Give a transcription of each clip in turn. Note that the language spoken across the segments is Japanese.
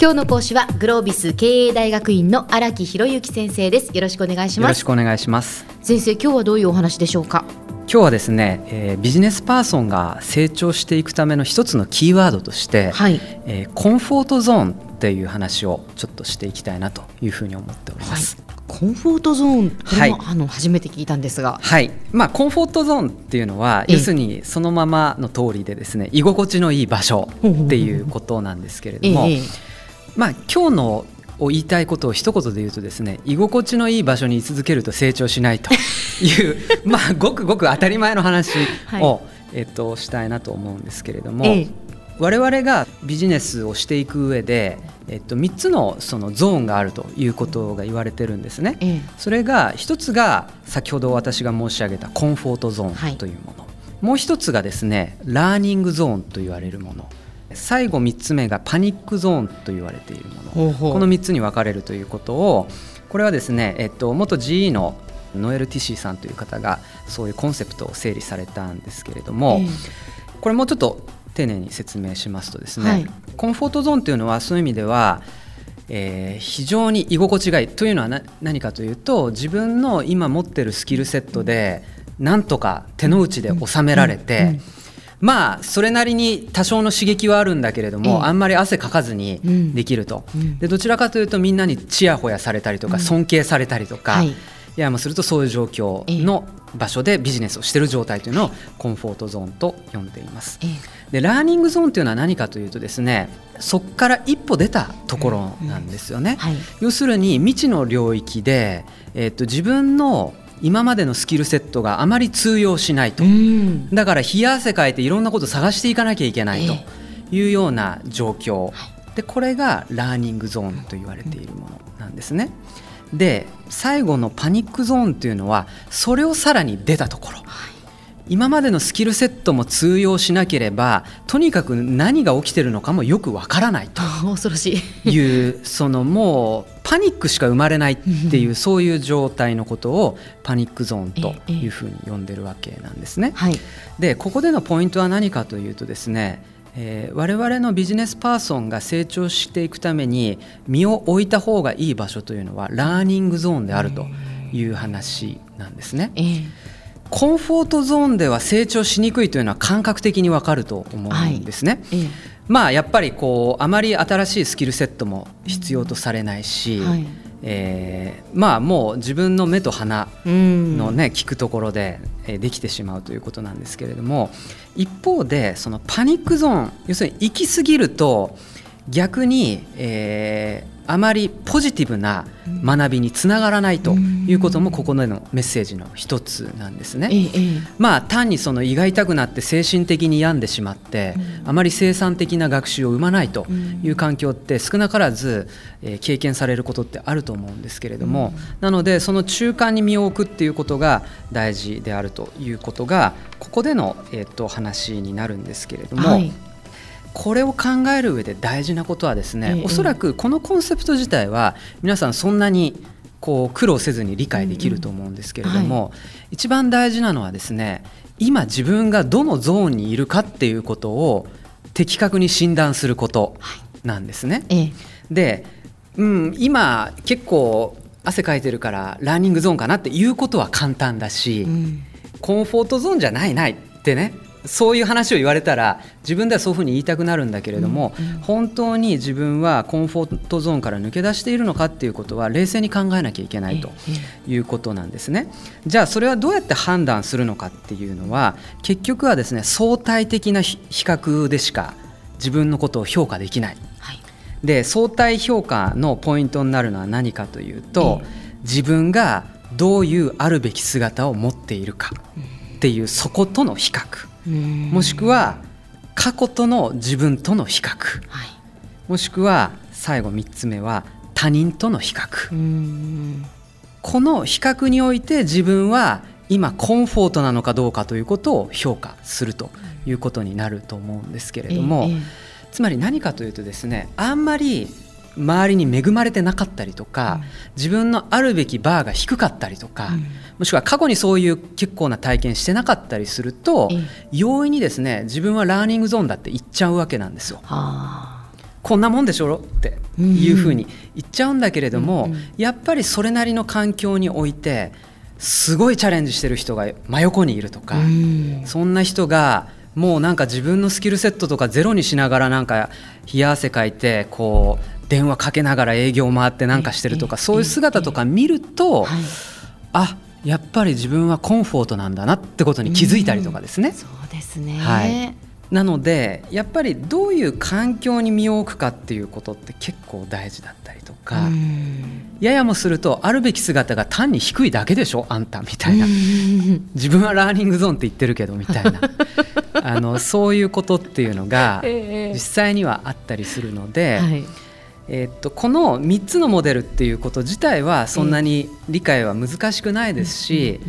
今日の講師はグロービス経営大学院の荒木博之先生です。よろしくお願いします。よろしくお願いします。先生今日はどういうお話でしょうか？今日はですね、えー、ビジネスパーソンが成長していくための一つのキーワードとして、はい、えー、コンフォートゾーンっていう話をちょっとしていきたいなというふうに思っております。はい。コンフォートゾーンはい、あの初めて聞いたんですが、はい。まあ、コンフォートゾーンっていうのは要するにそのままの通りでですね居心地のいい場所っていうことなんですけれども、まあ、今日のを言いたいことを一言で言うとですね居心地のいい場所に居続けると成長しないという まあごくごく当たり前の話を、はい、えっと、したいなと思うんですけれども、ええ、我々がビジネスをしていく上で、えっと、3つのそのゾーンがあるということが言われてるんですね。え、それが1つが先ほど私が申し上げたコンフォートゾーンというもの、はい、もう1つがですねラーニングゾーンと言われるもの最後3つ目がパニックゾーンと言われているもの。この3つに分かれるということをこれはですね、えっと、元 GE のノエル・ティシーさんという方がそういうコンセプトを整理されたんですけれども、えー、これもうちょっと丁寧に説明しますとですね、はい、コンフォートゾーンというのはそういう意味では、えー、非常に居心地がいいというのは何かというと自分の今持ってるスキルセットでなんとか手の内で収められて、うんうんうんまあそれなりに多少の刺激はあるんだけれども、あんまり汗かかずにできると、でどちらかというとみんなにちやほやされたりとか、尊敬されたりとか、い。やもうするとそういう状況の場所でビジネスをしている状態というのをコンフォートゾーンと呼んでいます。でラーニングゾーンというのは何かというとですねそこから一歩出たところなんですよね。はい、要するに未知の領域で、えー、と自分の今までのスキルセットがあまり通用しないと、だから冷や汗かいていろんなことを探していかなきゃいけないというような状況、でこれがラーニングゾーンと言われているものなんですね。で最後のパニックゾーンというのはそれをさらに出たところ、今までのスキルセットも通用しなければとにかく何が起きてるのかもよくわからないと 恐ろしい。いうそのもうパニックしか生まれないっていうそういう状態のことをパニックゾーンというふうに呼んでるわけなんですね。はい、でここでのポイントは何かというとですねえー、我々のビジネスパーソンが成長していくために身を置いた方がいい場所というのはラーニングゾーンであるという話なんですね。えーコンフォートゾーンでは成長しにくいというのは感覚的にわかると思うんですね。はい、まあやっぱりこうあまり新しいスキルセットも必要とされないし、はい、えー、まあもう自分の目と鼻のね、聞くところでできてしまうということなんですけれども一方でそのパニックゾーン要するに行き過ぎると逆に、えー、あまりポジティブな学びにつながらないということもここでのメッセージの一つなんですね。まあ単にその胃が痛くなって精神的に病んでしまってあまり生産的な学習を生まないという環境って少なからず経験されることってあると思うんですけれどもなのでその中間に身を置くっていうことが大事であるということがここでのえっと話になるんですけれども。これを考える上で大事なことはですね、ええ、おそらくこのコンセプト自体は皆さんそんなにこう苦労せずに理解できると思うんですけれども、うん。はい、一番大事なのはですね今自分がどのゾーンにいるかっていうことを的確に診断することなんですね。はい、で、うん、今結構汗かいてるからランニングゾーンかなっていうことは簡単だし、うん、コンフォートゾーンじゃないないってねそういう話を言われたら自分ではそういうふうに言いたくなるんだけれども、うんうん、本当に自分はコンフォートゾーンから抜け出しているのかっていうことは冷静に考えなきゃいけないということなんですね。じゃあそれはどうやって判断するのかっていうのは結局はですね相対的な比較でしか自分のことを評価できない。はい、で相対評価のポイントになるのは何かというと、自分がどういうあるべき姿を持っているかっていうそことの比較。もしくは過去との自分との比較、はい、もしくは最後3つ目は他人との比較。この比較において自分は今コンフォートなのかどうかということを評価するということになると思うんですけれども、ええ、つまり何かというとですねあんまり周りに恵まれてなかったりとか、自分のあるべきバーが低かったりとか、もしくは過去にそういう結構な体験してなかったりすると、容易にですね自分はラーニングゾーンだって言っちゃうわけなんですよ。こんなもんでしょっていうふうに言っちゃうんだけれども、やっぱりそれなりの環境においてすごいチャレンジしてる人が真横にいるとか、うん、そんな人がもうなんか自分のスキルセットとかゼロにしながらなんか冷や汗かいてこう電話かけながら営業回ってなんかしてるとかそういう姿とか見るとあやっぱり自分はコンフォートなんだなってことに気づいたりとかですね。そうですね、はい。なのでやっぱりどういう環境に身を置くかっていうことって結構大事だったりとかややもするとあるべき姿が単に低いだけでしょあんたみたいな。自分はラーニングゾーンって言ってるけどみたいな。あのそういうことっていうのが実際にはあったりするので。はいえー、っとこの3つのモデルっていうこと自体はそんなに理解は難しくないですし、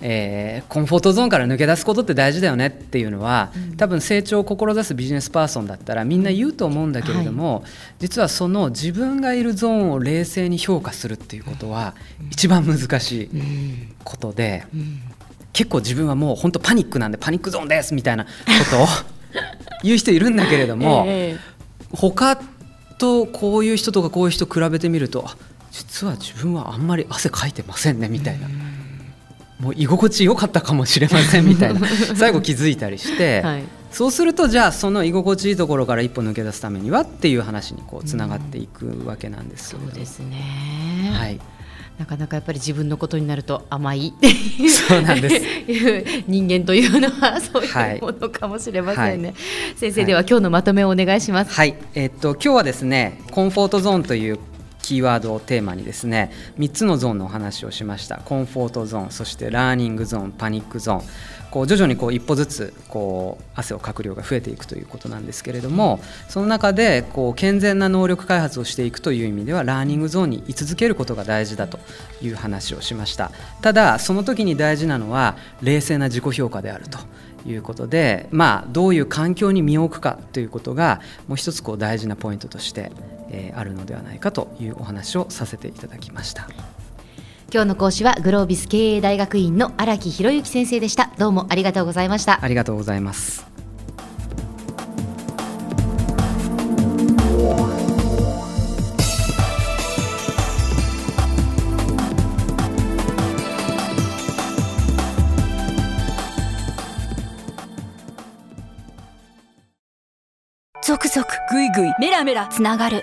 えー、コンフォートゾーンから抜け出すことって大事だよねっていうのは、うん、多分成長を志すビジネスパーソンだったらみんな言うと思うんだけれども、はい、実はその自分がいるゾーンを冷静に評価するっていうことは一番難しいことで、結構自分はもう本当パニックなんでパニックゾーンですみたいなことを 言う人いるんだけれども、えー、他とこういう人とかこういう人比べてみると実は自分はあんまり汗かいてませんねみたいな。もう居心地良かったかもしれませんみたいな。最後気づいたりして、はい、そうするとじゃあその居心地いいところから一歩抜け出すためにはっていう話にこうつながっていくわけなんですよ、ね、そうですね、はい、なかなかやっぱり自分のことになると甘いっていうそうなんです。人間というのはそういうものかもしれませんね、はい、先生では今日のまとめをお願いします。はい、えー、っと今日はですねコンフォートゾーンというキーワードをテーマにですね3つのゾーンのお話をしました。コンフォートゾーンそしてラーニングゾーンパニックゾーン。こう徐々にこう一歩ずつこう汗をかく量が増えていくということなんですけれどもその中でこう健全な能力開発をしていくという意味ではラーニングゾーンに居続けることが大事だという話をしました。ただその時に大事なのは冷静な自己評価であるということで、まあ、どういう環境に身を置くかということがもう一つこう大事なポイントとして、えー、あるのではないかというお話をさせていただきました。今日の講師はグロービス経営大学院の荒木博之先生でした。どうもありがとうございました。ありがとうございます。ゾクゾクグイグイメラメラつながる